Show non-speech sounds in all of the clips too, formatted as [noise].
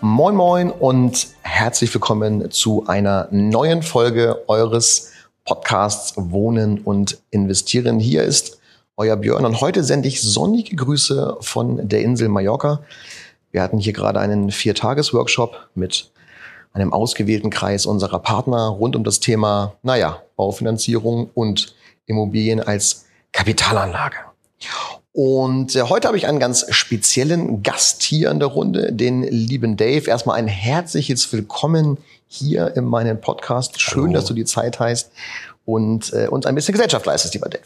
Moin Moin und herzlich willkommen zu einer neuen Folge eures Podcasts Wohnen und Investieren. Hier ist euer Björn und heute sende ich sonnige Grüße von der Insel Mallorca. Wir hatten hier gerade einen Viertages-Workshop mit einem ausgewählten Kreis unserer Partner rund um das Thema, naja, Baufinanzierung und Immobilien als Kapitalanlage. Und äh, heute habe ich einen ganz speziellen Gast hier in der Runde, den lieben Dave. Erstmal ein herzliches Willkommen hier in meinem Podcast. Schön, Hallo. dass du die Zeit hast und äh, uns ein bisschen Gesellschaft leistest, lieber Dave.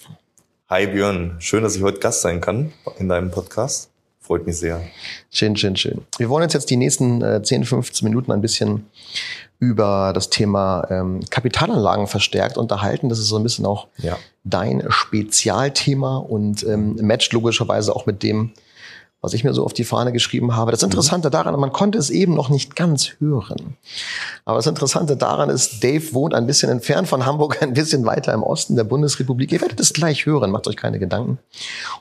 Hi Björn, schön, dass ich heute Gast sein kann in deinem Podcast. Freut mich sehr. Schön, schön, schön. Wir wollen uns jetzt die nächsten äh, 10, 15 Minuten ein bisschen über das Thema ähm, Kapitalanlagen verstärkt unterhalten. Das ist so ein bisschen auch Ja. dein Spezialthema und ähm, matcht logischerweise auch mit dem, was ich mir so auf die Fahne geschrieben habe. Das Interessante daran, man konnte es eben noch nicht ganz hören. Aber das Interessante daran ist, Dave wohnt ein bisschen entfernt von Hamburg, [laughs] ein bisschen weiter im Osten der Bundesrepublik. Ihr werdet es gleich hören, macht euch keine Gedanken.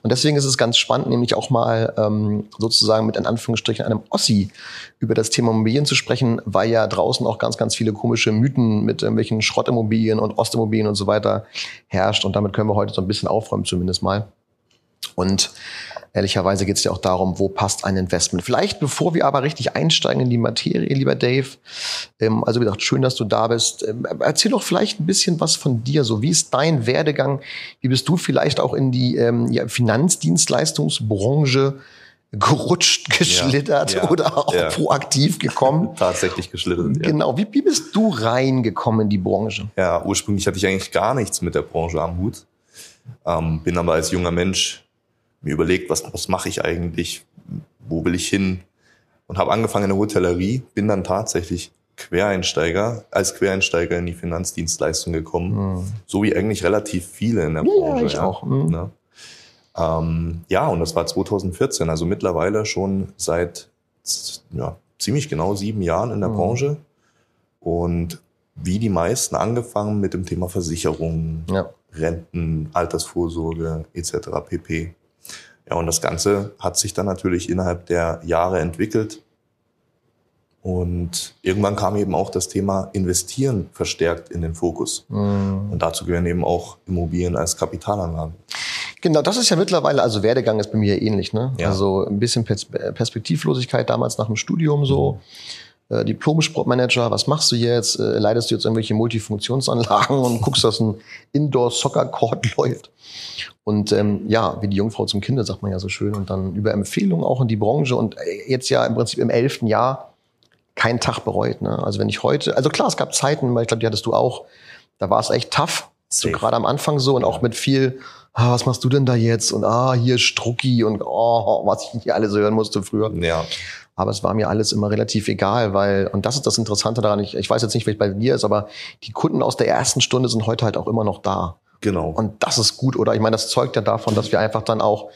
Und deswegen ist es ganz spannend, nämlich auch mal ähm, sozusagen mit in Anführungsstrichen einem Ossi über das Thema Immobilien zu sprechen, weil ja draußen auch ganz, ganz viele komische Mythen mit irgendwelchen Schrottimmobilien und Ostimmobilien und so weiter herrscht. Und damit können wir heute so ein bisschen aufräumen zumindest mal. Und ehrlicherweise geht es ja auch darum, wo passt ein Investment. Vielleicht bevor wir aber richtig einsteigen in die Materie, lieber Dave, ähm, also wie gesagt, schön, dass du da bist. Ähm, erzähl doch vielleicht ein bisschen was von dir. So, wie ist dein Werdegang? Wie bist du vielleicht auch in die ähm, ja, Finanzdienstleistungsbranche gerutscht, geschlittert ja, oder auch ja. proaktiv gekommen? [laughs] Tatsächlich geschlittert. Ja. Genau. Wie, wie bist du reingekommen in die Branche? ja, ursprünglich hatte ich eigentlich gar nichts mit der Branche am Hut. Ähm, bin aber als junger Mensch mir überlegt, was, was mache ich eigentlich? Wo will ich hin? Und habe angefangen in der Hotellerie, bin dann tatsächlich Quereinsteiger, als Quereinsteiger in die Finanzdienstleistung gekommen. So wie eigentlich relativ viele in der Ja, Branche. ich auch. Mhm. Ne? Ähm, ja, und das war 2014, also mittlerweile schon seit ja, ziemlich genau sieben Jahren in der Mhm. Branche. Und wie die meisten angefangen mit dem Thema Versicherungen, Ja. Renten, Altersvorsorge etc. pp. Ja, und das Ganze hat sich dann natürlich innerhalb der Jahre entwickelt. Und irgendwann kam eben auch das Thema Investieren verstärkt in den Fokus. Mhm. Und dazu gehören eben auch Immobilien als Kapitalanlage. Genau, das ist ja mittlerweile, also Werdegang ist bei mir ähnlich, ne? Ja. Also ein bisschen Pers Perspektivlosigkeit damals nach dem Studium so. Äh, Diplom-Sportmanager, was machst du jetzt? Äh, leitest du jetzt irgendwelche Multifunktionsanlagen und guckst, dass ein Indoor-Soccer-Court [laughs] läuft? Und ähm, ja, wie die Jungfrau zum Kinde, sagt man ja so schön. Und dann über Empfehlungen auch in die Branche und äh, jetzt ja im Prinzip im elften Jahr keinen Tag bereut. Ne? Also wenn ich heute, also klar, es gab Zeiten, weil ich glaube, die hattest du auch, da war es echt tough, so gerade am Anfang so und auch mit viel, ah, was machst du denn da jetzt? Und ah, hier Strucki und oh, was ich hier alles hören musste früher. Ja, Aber es war mir alles immer relativ egal, weil, und das ist das Interessante daran, ich, ich weiß jetzt nicht, wie es bei dir ist, aber die Kunden aus der ersten Stunde sind heute halt auch immer noch da. genau. Und das ist gut, oder? Ich meine, das zeugt ja davon, dass wir einfach dann auch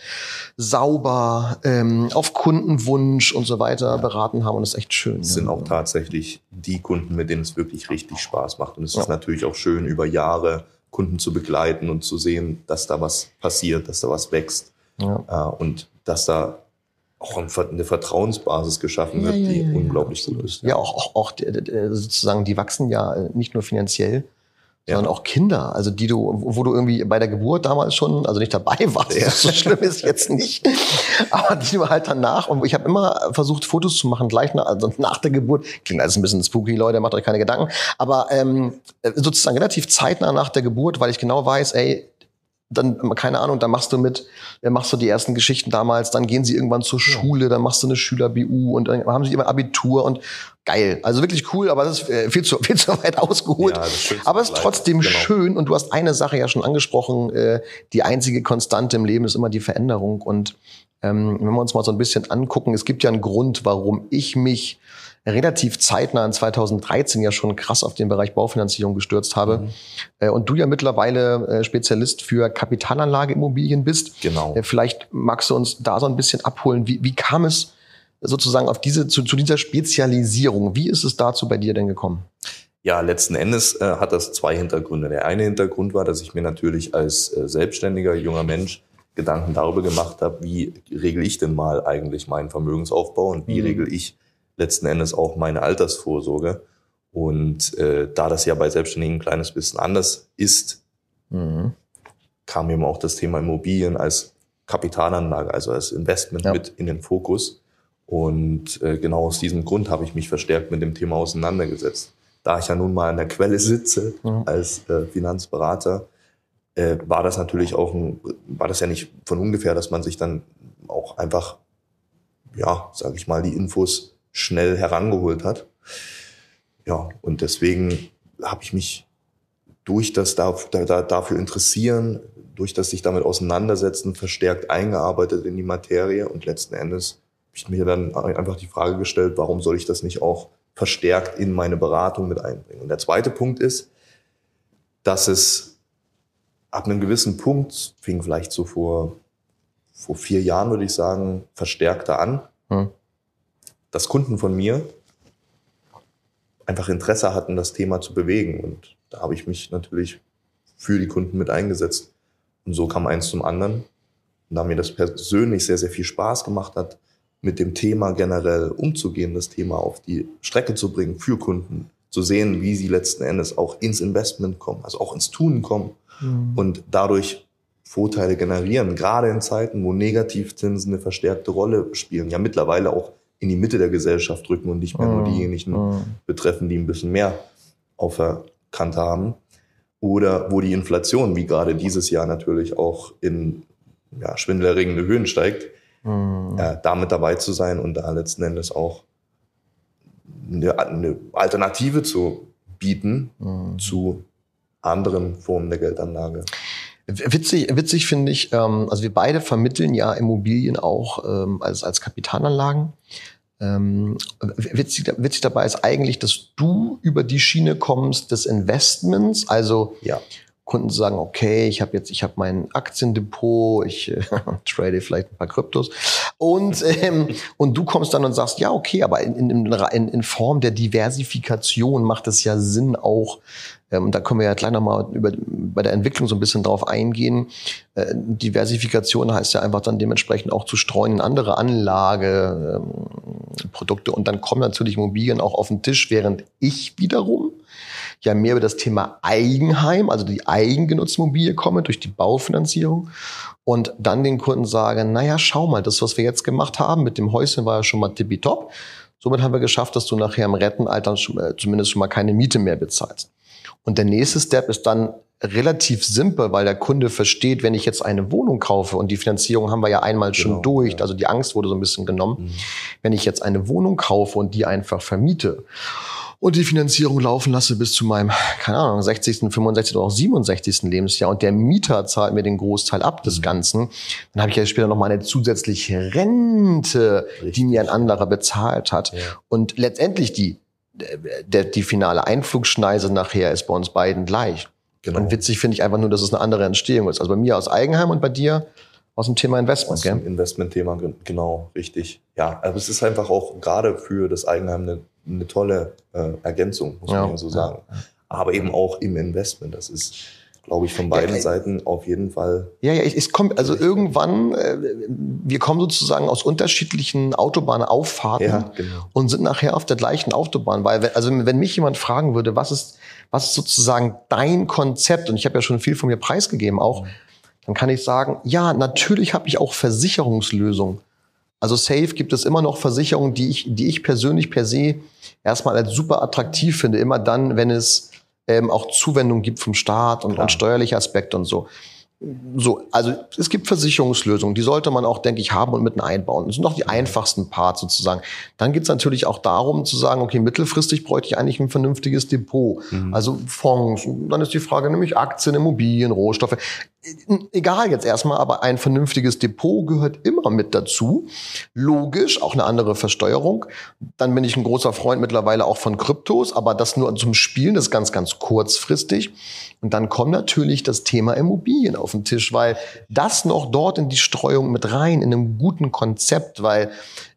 sauber ähm, auf Kundenwunsch und so weiter beraten haben und das ist echt schön. Es ja. sind auch tatsächlich die Kunden, mit denen es wirklich richtig Spaß macht. Und es Ja. ist natürlich auch schön, über Jahre Kunden zu begleiten und zu sehen, dass da was passiert, dass da was wächst Ja. äh, und dass da auch eine Vertrauensbasis geschaffen Ja, wird, ja, die ja, ja, unglaublich gut ist. Ja, auch, auch, auch d- sozusagen, die wachsen ja äh, nicht nur finanziell, Ja. sondern auch Kinder, also die du, wo du irgendwie bei der Geburt damals schon, also nicht dabei [laughs] warst, Ja. so schlimm ist jetzt nicht, aber die du halt danach, und ich habe immer versucht, Fotos zu machen, gleich nach, also nach der Geburt, klingt alles ein bisschen spooky, Leute, macht euch keine Gedanken, aber ähm, sozusagen relativ zeitnah nach der Geburt, weil ich genau weiß, ey, dann, keine Ahnung, dann machst du mit, dann machst du die ersten Geschichten damals, dann gehen sie irgendwann zur Schule, dann machst du eine Schüler-BU und dann haben sie immer Abitur und geil. Also wirklich cool, aber das ist äh, viel zu, [laughs] viel zu weit ausgeholt. Ja, aber es ist trotzdem Genau. schön und du hast eine Sache ja schon angesprochen, äh, die einzige Konstante im Leben ist immer die Veränderung und ähm, wenn wir uns mal so ein bisschen angucken, es gibt ja einen Grund, warum ich mich relativ zeitnah in 2013 ja schon krass auf den Bereich Baufinanzierung gestürzt habe. Mhm. Äh, und du ja mittlerweile äh, Spezialist für Kapitalanlageimmobilien bist. Genau. Äh, vielleicht magst du uns da so ein bisschen abholen. Wie, wie kam es sozusagen auf diese, zu, zu dieser Spezialisierung? Wie ist es dazu bei dir denn gekommen? Ja, letzten Endes äh, hat das zwei Hintergründe. Der eine Hintergrund war, dass ich mir natürlich als äh, selbstständiger junger Mensch Gedanken darüber gemacht habe, wie regel ich denn mal eigentlich meinen Vermögensaufbau und wie mhm. regel ich letzten Endes auch meine Altersvorsorge. Und äh, da das ja bei Selbstständigen ein kleines bisschen anders ist, mhm. kam eben auch das Thema Immobilien als Kapitalanlage, also als Investment ja. mit in den Fokus. Und äh, genau aus diesem Grund habe ich mich verstärkt mit dem Thema auseinandergesetzt da ich ja nun mal an der Quelle sitze ja. als äh, Finanzberater, äh, war das natürlich auch ein, war das ja nicht von ungefähr, dass man sich dann auch einfach, ja, sage ich mal, die Infos schnell herangeholt hat. Ja, und deswegen habe ich mich durch das da, da, dafür interessieren, durch das sich damit auseinandersetzen, verstärkt eingearbeitet in die Materie und letzten Endes habe ich mir dann einfach die Frage gestellt, warum soll ich das nicht auch verstärkt in meine Beratung mit einbringen. Und der zweite Punkt ist, dass es ab einem gewissen Punkt, fing vielleicht so vor, vor vier Jahren, würde ich sagen, verstärkter an, hm. Dass Kunden von mir einfach Interesse hatten, das Thema zu bewegen. Und da habe ich mich natürlich für die Kunden mit eingesetzt. Und so kam eins zum anderen. Und da mir das persönlich sehr, sehr viel Spaß gemacht hat, mit dem Thema generell umzugehen, das Thema auf die Strecke zu bringen für Kunden, zu sehen, wie sie letzten Endes auch ins Investment kommen, also auch ins Tun kommen mhm. und dadurch Vorteile generieren, gerade in Zeiten, wo Negativzinsen eine verstärkte Rolle spielen, ja mittlerweile auch in die Mitte der Gesellschaft drücken und nicht mehr nur diejenigen mhm. betreffen, die ein bisschen mehr auf der Kante haben. Oder wo die Inflation, wie gerade dieses Jahr natürlich auch in ja, schwindelerregende Höhen steigt, mhm. äh, damit dabei zu sein und da letzten Endes auch eine, eine Alternative zu bieten mhm. zu anderen Formen der Geldanlage. Witzig, witzig finde ich, ähm, also wir beide vermitteln ja Immobilien auch ähm, als, als Kapitalanlagen. Ähm, witzig, witzig dabei ist eigentlich, dass du über die Schiene kommst des Investments, also ja. Kunden sagen, okay, ich habe jetzt, ich habe mein Aktiendepot, ich äh, [laughs] trade vielleicht ein paar Kryptos und ähm, [laughs] und du kommst dann und sagst, ja, okay, aber in, in, in, in Form der Diversifikation macht es ja Sinn auch, ähm, da können wir ja gleich nochmal bei der Entwicklung so ein bisschen drauf eingehen. Äh, Diversifikation heißt ja einfach dann dementsprechend auch zu streuen in andere Anlageprodukte ähm, und dann kommen natürlich Immobilien auch auf den Tisch, während ich wiederum ja mehr über das Thema Eigenheim, also die eigengenutzte Immobilie komme durch die Baufinanzierung und dann den Kunden sage, naja, schau mal, das, was wir jetzt gemacht haben mit dem Häuschen war ja schon mal tippitopp. Somit haben wir geschafft, dass du nachher im Rentenalter äh, zumindest schon mal keine Miete mehr bezahlst. Und der nächste Step ist dann relativ simpel, weil der Kunde versteht, wenn ich jetzt eine Wohnung kaufe und die Finanzierung haben wir ja einmal genau, schon durch, ja. also die Angst wurde so ein bisschen genommen. Mhm. Wenn ich jetzt eine Wohnung kaufe und die einfach vermiete und die Finanzierung laufen lasse bis zu meinem, keine Ahnung, 60., 65. oder auch 67. Lebensjahr und der Mieter zahlt mir den Großteil ab des mhm. Ganzen, dann habe ich ja später noch mal eine zusätzliche Rente, Richtig. die mir ein anderer bezahlt hat. Ja. Und letztendlich die, der, die finale Einflugschneise nachher ist bei uns beiden gleich. Genau. Und witzig finde ich einfach nur, dass es eine andere Entstehung ist. Also bei mir aus Eigenheim und bei dir aus dem Thema Investment, aus dem Investmentthema, genau, richtig. Ja, aber es ist einfach auch gerade für das Eigenheim eine eine tolle äh, Ergänzung, muss ja. man so sagen. Aber eben auch im Investment. Das ist, glaube ich, von beiden ja, Seiten auf jeden Fall. Ja, ja, es kommt, also irgendwann, äh, wir kommen sozusagen aus unterschiedlichen Autobahnauffahrten ja, genau. und sind nachher auf der gleichen Autobahn. Weil, also wenn mich jemand fragen würde, was ist, was ist sozusagen dein Konzept, und ich habe ja schon viel von mir preisgegeben auch, mhm. dann kann ich sagen, ja, natürlich habe ich auch Versicherungslösungen. Also safe gibt es immer noch Versicherungen, die ich, die ich persönlich per se erstmal als super attraktiv finde. Immer dann, wenn es ähm, auch Zuwendung gibt vom Staat und, und steuerliche Aspekte und so. So, also es gibt Versicherungslösungen, die sollte man auch, denke ich, haben und mit einbauen. Das sind doch die einfachsten Parts sozusagen. Dann geht es natürlich auch darum zu sagen, okay, mittelfristig bräuchte ich eigentlich ein vernünftiges Depot. Mhm. Also Fonds. Dann ist die Frage nämlich Aktien, Immobilien, Rohstoffe. egal jetzt erstmal, aber ein vernünftiges Depot gehört immer mit dazu. Logisch, auch eine andere Versteuerung. Dann bin ich ein großer Freund mittlerweile auch von Kryptos, aber das nur zum Spielen, das ist ganz, ganz kurzfristig. Und dann kommt natürlich das Thema Immobilien auf den Tisch, weil das noch dort in die Streuung mit rein, in einem guten Konzept, weil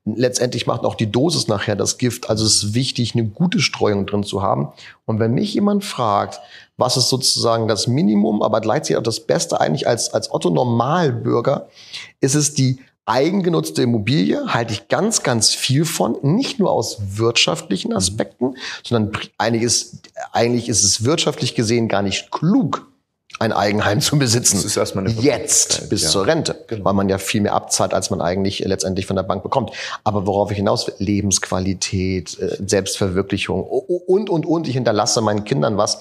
letztendlich macht auch die Dosis nachher das Gift. Also es ist wichtig, eine gute Streuung drin zu haben. Und wenn mich jemand fragt, was ist sozusagen das Minimum, aber gleichzeitig auch das Beste eigentlich als, als Otto Normalbürger, ist es die eigengenutzte Immobilie, halte ich ganz, ganz viel von, nicht nur aus wirtschaftlichen Aspekten, mhm. sondern eigentlich ist, eigentlich ist es wirtschaftlich gesehen gar nicht klug, ein Eigenheim zu besitzen. Das ist erstmal eine Jetzt bis ja. zur Rente, genau. weil man ja viel mehr abzahlt, als man eigentlich letztendlich von der Bank bekommt. Aber worauf ich hinaus will, Lebensqualität, äh, Selbstverwirklichung und, und, und. Ich hinterlasse meinen Kindern was.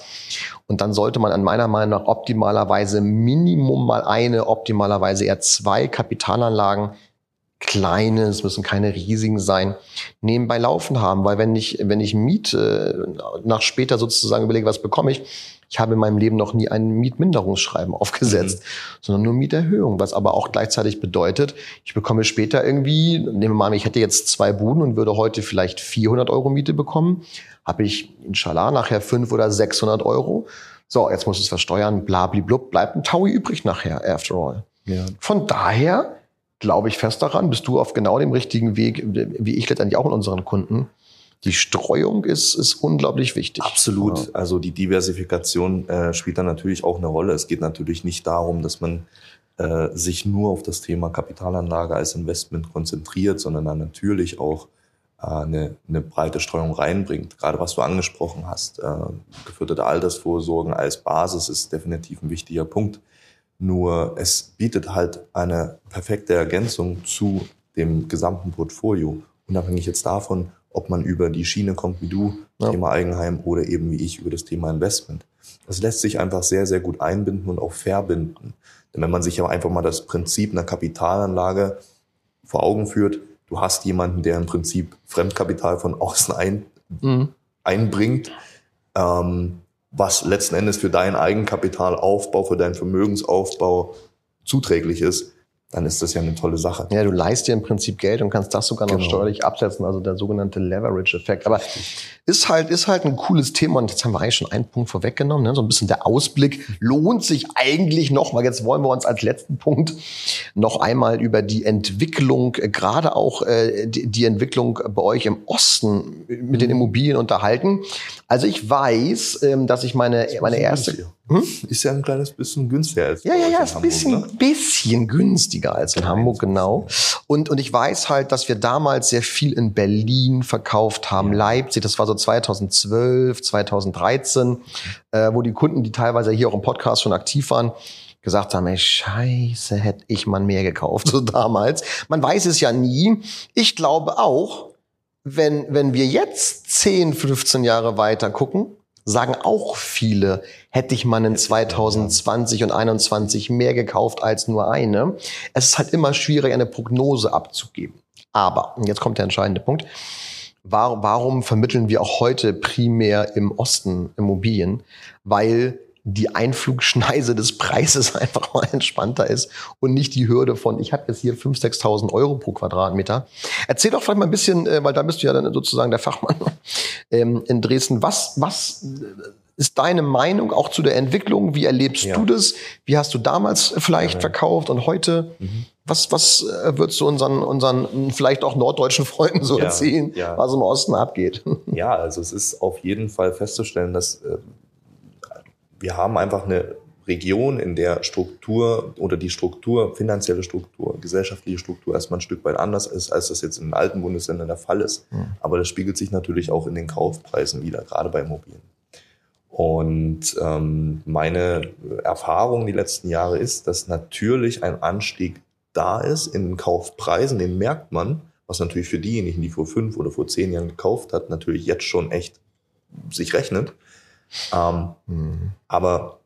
Und dann sollte man an meiner Meinung nach optimalerweise Minimum mal eine, optimalerweise eher zwei Kapitalanlagen kleine, es müssen keine riesigen sein, nebenbei laufen haben. Weil wenn ich, wenn ich miete, nach später sozusagen überlege, was bekomme ich, ich habe in meinem Leben noch nie ein Mietminderungsschreiben aufgesetzt, mhm. sondern nur Mieterhöhung, was aber auch gleichzeitig bedeutet, ich bekomme später irgendwie, nehmen wir mal an, ich hätte jetzt zwei Buden und würde heute vielleicht 400 Euro Miete bekommen, habe ich inshallah nachher 500 oder 600 Euro. So, jetzt muss es versteuern, blablablub, bleibt ein Taui übrig nachher, after all. Ja. Von daher glaube ich fest daran, bist du auf genau dem richtigen Weg, wie ich letztendlich auch in unseren Kunden, die Streuung ist, ist unglaublich wichtig. Absolut. Ja. Also die Diversifikation äh, spielt da natürlich auch eine Rolle. Es geht natürlich nicht darum, dass man äh, sich nur auf das Thema Kapitalanlage als Investment konzentriert, sondern dann natürlich auch äh, eine, eine breite Streuung reinbringt. Gerade was du angesprochen hast, äh, geführte Altersvorsorgen als Basis ist definitiv ein wichtiger Punkt. Nur es bietet halt eine perfekte Ergänzung zu dem gesamten Portfolio. Unabhängig jetzt davon, ob man über die Schiene kommt wie du, ja. Thema Eigenheim oder eben wie ich über das Thema Investment. Das lässt sich einfach sehr, sehr gut einbinden und auch verbinden. Denn wenn man sich aber einfach mal das Prinzip einer Kapitalanlage vor Augen führt, du hast jemanden, der im Prinzip Fremdkapital von außen ein, mhm. einbringt, ähm, was letzten Endes für deinen Eigenkapitalaufbau, für deinen Vermögensaufbau zuträglich ist, dann ist das ja eine tolle Sache. Ja, du leist dir im Prinzip Geld und kannst das sogar noch genau. steuerlich absetzen, also der sogenannte Leverage-Effekt. Aber ist halt, ist halt ein cooles Thema und jetzt haben wir eigentlich schon einen Punkt vorweggenommen, ne? so ein bisschen der Ausblick. Lohnt sich eigentlich noch, weil jetzt wollen wir uns als letzten Punkt noch einmal über die Entwicklung, äh, gerade auch äh, die, die, Entwicklung bei euch im Osten mit den mhm. Immobilien unterhalten. Also ich weiß, ähm, dass ich meine, meine erste... Hm? Ist ja ein kleines bisschen günstiger als Ja, ja, ja, ist ein bisschen, ne? bisschen günstiger als in Hamburg, genau. Und, und ich weiß halt, dass wir damals sehr viel in Berlin verkauft haben. Leipzig, das war so 2012, 2013, äh, wo die Kunden, die teilweise hier auch im Podcast schon aktiv waren, gesagt haben, ey, scheiße, hätte ich mal mehr gekauft, so [laughs] damals. Man weiß es ja nie. Ich glaube auch, wenn, wenn wir jetzt 10, 15 Jahre weiter gucken, sagen auch viele, hätte ich mal in 2020 und 21 mehr gekauft als nur eine. Es ist halt immer schwierig, eine Prognose abzugeben. Aber, und jetzt kommt der entscheidende Punkt, warum vermitteln wir auch heute primär im Osten Immobilien? Weil die Einflugschneise des Preises [laughs] einfach mal entspannter ist und nicht die Hürde von, ich habe jetzt hier 5.000, 6.000 Euro pro Quadratmeter. Erzähl doch vielleicht mal ein bisschen, äh, weil da bist du ja dann sozusagen der Fachmann [laughs] ähm, in Dresden. Was, was ist deine Meinung auch zu der Entwicklung? Wie erlebst ja. du das? Wie hast du damals vielleicht ja. verkauft und heute? Mhm. Was, was äh, würdest du unseren, unseren vielleicht auch norddeutschen Freunden so ja. erzählen, was im Osten abgeht? Ja, also es ist auf jeden Fall festzustellen, dass äh, wir haben einfach eine Region, in der Struktur oder die Struktur, finanzielle Struktur, gesellschaftliche Struktur erstmal ein Stück weit anders ist, als das jetzt in den alten Bundesländern der Fall ist. Mhm. Aber das spiegelt sich natürlich auch in den Kaufpreisen wieder, gerade bei Immobilien. Und ähm, meine Erfahrung die letzten Jahre ist, dass natürlich ein Anstieg da ist in den Kaufpreisen, den merkt man, was natürlich für diejenigen, die vor fünf oder vor zehn Jahren gekauft hat, natürlich jetzt schon echt sich rechnet. Ähm, mhm. Aber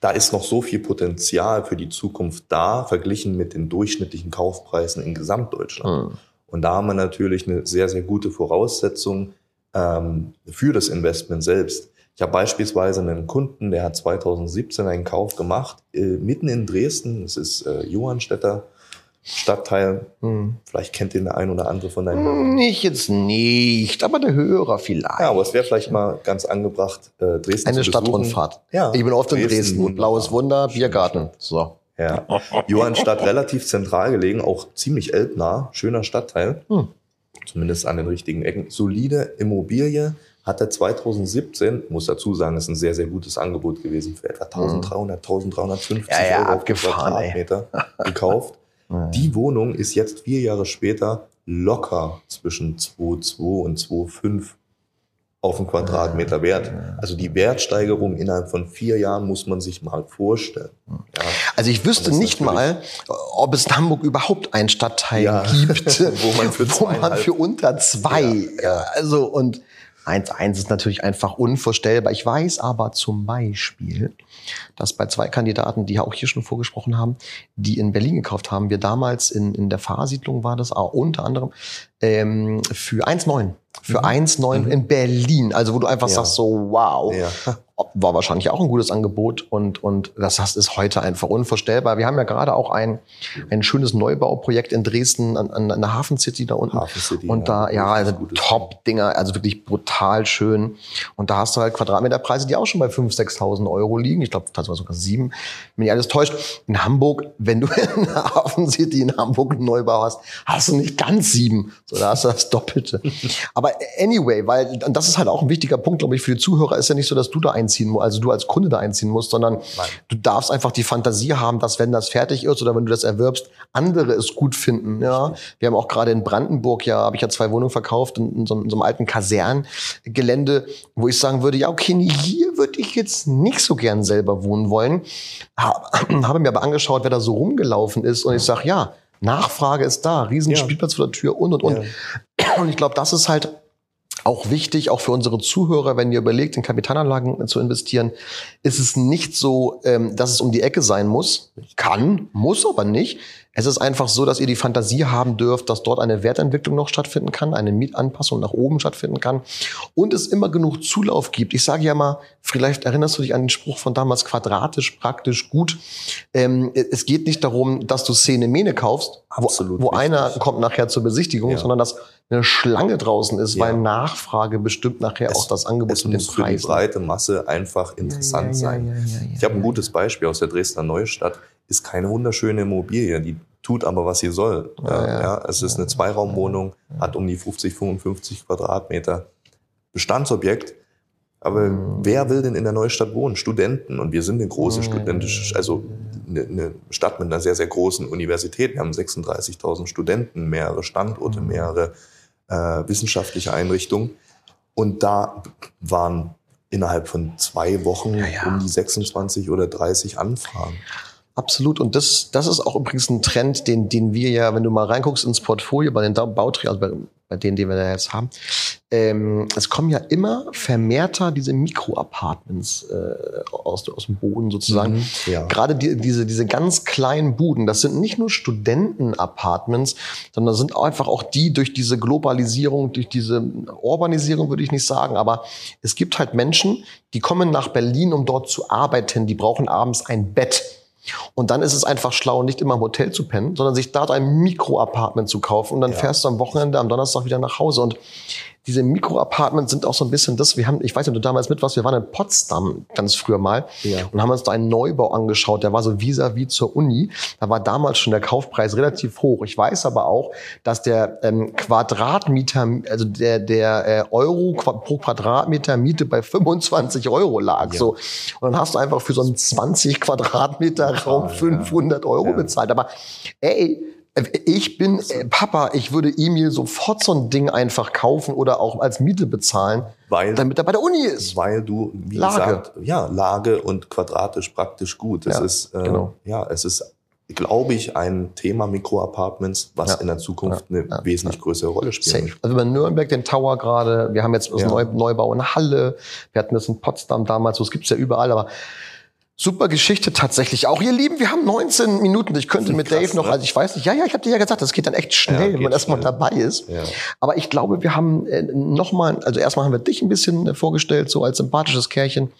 da ist noch so viel Potenzial für die Zukunft da, verglichen mit den durchschnittlichen Kaufpreisen in Gesamtdeutschland. Mhm. Und da haben wir natürlich eine sehr, sehr gute Voraussetzung ähm, für das Investment selbst. Ich habe beispielsweise einen Kunden, der hat 2017 einen Kauf gemacht, äh, mitten in Dresden. Das ist äh, Johannstädter Stadtteil. Hm. Vielleicht kennt den der ein oder andere von deinen. Nicht jetzt nicht, aber der Hörer vielleicht. Ja, aber es wäre vielleicht mal ganz angebracht, äh, Dresden Eine zu besuchen. Stadtrundfahrt. Ja. Ich bin oft in Dresden, Dresden. wunderbar. Blaues Wunder, Biergarten. So. Ja. [laughs] Johannstadt relativ zentral gelegen, auch ziemlich elbnah, schöner Stadtteil. Hm. Zumindest an den richtigen Ecken. Solide Immobilie hatte 2017, muss dazu sagen, ist ein sehr, sehr gutes Angebot gewesen, für etwa 1300, 1350 Hm. Ja, ja, Euro ey. Quadratmeter gekauft. [laughs] Die Wohnung ist jetzt vier Jahre später locker zwischen 2,2 und 2,5 auf den Quadratmeter wert. Also die Wertsteigerung innerhalb von vier Jahren muss man sich mal vorstellen. Ja. Also ich wüsste nicht mal, ob es in Hamburg überhaupt einen Stadtteil Ja. gibt, [laughs] Wo man für [laughs] wo man für unter zwei, Ja, ja. also und 1-1 ist natürlich einfach unvorstellbar. Ich weiß aber zum Beispiel, dass bei zwei Kandidaten, die ja auch hier schon vorgesprochen haben, die in Berlin gekauft haben, wir damals in, in der Fahrsiedlung war das auch unter anderem ähm, für 1,9. Für 1,9 in Berlin. Also wo du einfach Mhm. Ja. sagst so, wow. Ja. War wahrscheinlich auch ein gutes Angebot und, und das ist heute einfach unvorstellbar. Wir haben ja gerade auch ein, ein schönes Neubauprojekt in Dresden an, an, an der Hafen City da unten. Hafen City, Und da, ja, richtig also Top-Dinger, also wirklich brutal schön. Und da hast du halt Quadratmeterpreise, die auch schon bei 5.000, 6.000 Euro liegen. Ich glaube, teilweise sogar sieben. Wenn mich alles täuscht. In Hamburg, wenn du [laughs] in der Hafen City in Hamburg einen Neubau hast, hast du nicht ganz sieben. So, da hast du das Doppelte. Aber anyway, weil, und das ist halt auch ein wichtiger Punkt, glaube ich, für die Zuhörer, ist ja nicht so, dass du da einziehen musst, also du als Kunde da einziehen musst, sondern Nein. du darfst einfach die Fantasie haben, dass wenn das fertig ist oder wenn du das erwirbst, andere es gut finden. Ja, wir haben auch gerade in Brandenburg ja, habe ich ja zwei Wohnungen verkauft in, in, so, in so einem alten Kaserngelände, wo ich sagen würde, ja okay, hier würde ich jetzt nicht so gern selber wohnen wollen. Ha, [clears throat] habe mir aber angeschaut, wer da so rumgelaufen ist und ich sage, ja, Nachfrage ist da, riesen Ja. Spielplatz vor der Tür und und und. Und ich glaube, das ist halt auch wichtig, auch für unsere Zuhörer, wenn ihr überlegt, in Kapitalanlagen zu investieren, ist es nicht so, ähm, dass es um die Ecke sein muss. Kann, muss aber nicht. Es ist einfach so, dass ihr die Fantasie haben dürft, dass dort eine Wertentwicklung noch stattfinden kann, eine Mietanpassung nach oben stattfinden kann und es immer genug Zulauf gibt. Ich sage ja mal, vielleicht erinnerst du dich an den Spruch von damals, quadratisch, praktisch, gut. Ähm, es geht nicht darum, dass du Szene Mene kaufst, wo, wo einer kommt nachher zur Besichtigung, Ja. sondern dass eine Schlange draußen ist, Ja. weil Nachfrage bestimmt nachher auch das Angebot es und den muss für die Preis. breite Masse einfach interessant sein. ja, ja, ja, Ich habe ein gutes Beispiel aus der Dresdner Neustadt. Ist keine wunderschöne Immobilie, die tut aber, was sie soll. Ja, Ja, ja. ja, es ist eine Zweiraumwohnung, hat um die 50, 55 Quadratmeter. Bestandsobjekt. Aber Mhm. wer will denn in der Neustadt wohnen? Studenten. Und wir sind eine große studentische, also eine, eine Stadt mit einer sehr, sehr großen Universität. Wir haben 36.000 Studenten, mehrere Standorte, Mhm. mehrere äh, wissenschaftliche Einrichtungen. Und da waren innerhalb von zwei Wochen ja. um die 26 oder 30 Anfragen. Absolut. Und das, das ist auch übrigens ein Trend, den, den wir ja, wenn du mal reinguckst ins Portfolio bei den Bauträgern, also bei, bei denen, die wir da jetzt haben, ähm, es kommen ja immer vermehrter diese Mikro-Apartments äh, aus, aus dem Boden sozusagen. Ja. Gerade die, diese, diese ganz kleinen Buden, das sind nicht nur Studenten-Apartments, sondern das sind einfach auch die durch diese Globalisierung, durch diese Urbanisierung, würde ich nicht sagen, aber es gibt halt Menschen, die kommen nach Berlin, um dort zu arbeiten, die brauchen abends ein Bett. Und dann ist es einfach schlau, nicht immer im Hotel zu pennen, sondern sich dort ein Mikro-Apartment zu kaufen und dann Ja. fährst du am Wochenende, am Donnerstag wieder nach Hause. Und diese Mikro-Apartments sind auch so ein bisschen das, wir haben, ich weiß nicht, ob du damals mit warst, wir waren in Potsdam ganz früher mal Ja. und haben uns da einen Neubau angeschaut, der war so vis-à-vis zur Uni. Da war damals schon der Kaufpreis relativ hoch. Ich weiß aber auch, dass der ähm, Quadratmeter, also der, der äh, Euro pro Quadratmeter Miete bei 25 Euro lag. Ja. So. Und dann hast du einfach für so einen 20 Quadratmeter Raum ja. 500 Euro bezahlt. Aber ey, ich bin äh, Papa, ich würde Emil sofort so ein Ding einfach kaufen oder auch als Miete bezahlen, Weil, damit er bei der Uni ist. weil du, wie Lage. gesagt, ja, Lage und quadratisch praktisch gut. Es Ja, ist, äh, genau. ja, es ist, glaube ich, ein Thema Mikroapartments, was Ja. in der Zukunft Ja. eine wesentlich größere Rolle Safe. wird. Also bei Nürnberg den Tower gerade, wir haben jetzt das Ja. Neu Neubau in Halle, wir hatten das in Potsdam damals, so es gibt's ja überall, aber Super Geschichte tatsächlich auch. Ihr Lieben, wir haben 19 Minuten. Ich könnte mit Krass, Dave noch, ne? also ich weiß nicht, ja, ja, ich habe dir ja gesagt, das geht dann echt schnell, Ja, wenn man erstmal dabei ist. Ja. Aber ich glaube, wir haben äh, nochmal, also erstmal haben wir dich ein bisschen äh, vorgestellt, so als sympathisches Kerlchen.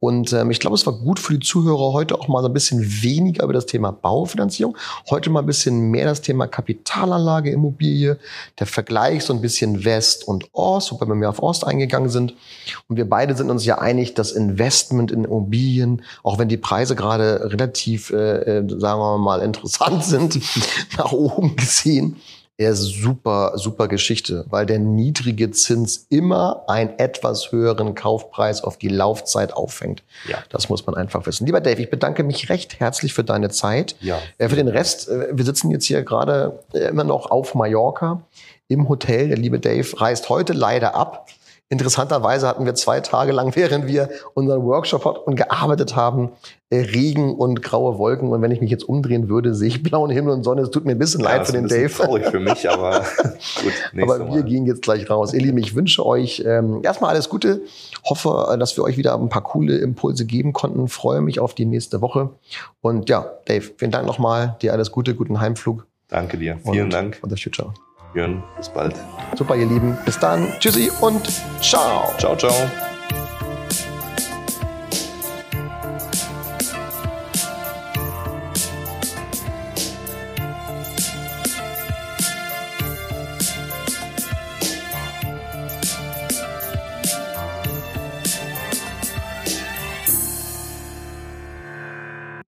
Und ähm, ich glaube, es war gut für die Zuhörer heute auch mal so ein bisschen weniger über das Thema Baufinanzierung. Heute mal ein bisschen mehr das Thema Kapitalanlage, Immobilie, der Vergleich so ein bisschen West und Ost, wobei wir mehr auf Ost eingegangen sind. Und wir beide sind uns ja einig, dass Investment in Immobilien, auch wenn die Preise gerade relativ, äh, äh, sagen wir mal, interessant sind, [laughs] nach oben gesehen, er super, super Geschichte, weil der niedrige Zins immer einen etwas höheren Kaufpreis auf die Laufzeit auffängt. Ja. Das muss man einfach wissen. Lieber Dave, ich bedanke mich recht herzlich für deine Zeit. Ja. Äh, für den Rest, äh, wir sitzen jetzt hier gerade äh, immer noch auf Mallorca im Hotel. Der liebe Dave reist heute leider ab. Interessanterweise hatten wir zwei Tage lang, [laughs] während wir unseren Workshop hatten und gearbeitet haben, äh, Regen und graue Wolken. Und wenn ich mich jetzt umdrehen würde, sehe ich blauen Himmel und Sonne. Es tut mir ein bisschen Ja, leid ist für den ein bisschen Dave. Traurig für mich, aber [laughs] gut. Aber wir Mal. gehen jetzt gleich raus. Ihr Lieben, ich wünsche euch ähm, erstmal alles Gute. Hoffe, äh, dass wir euch wieder ein paar coole Impulse geben konnten. Freue mich auf die nächste Woche. Und ja, Dave, vielen Dank nochmal. Dir alles Gute, guten Heimflug. Danke dir. Vielen und Dank. Und das Future. Björn, bis bald. Super, ihr Lieben. Bis dann. Tschüssi und ciao. Ciao, ciao.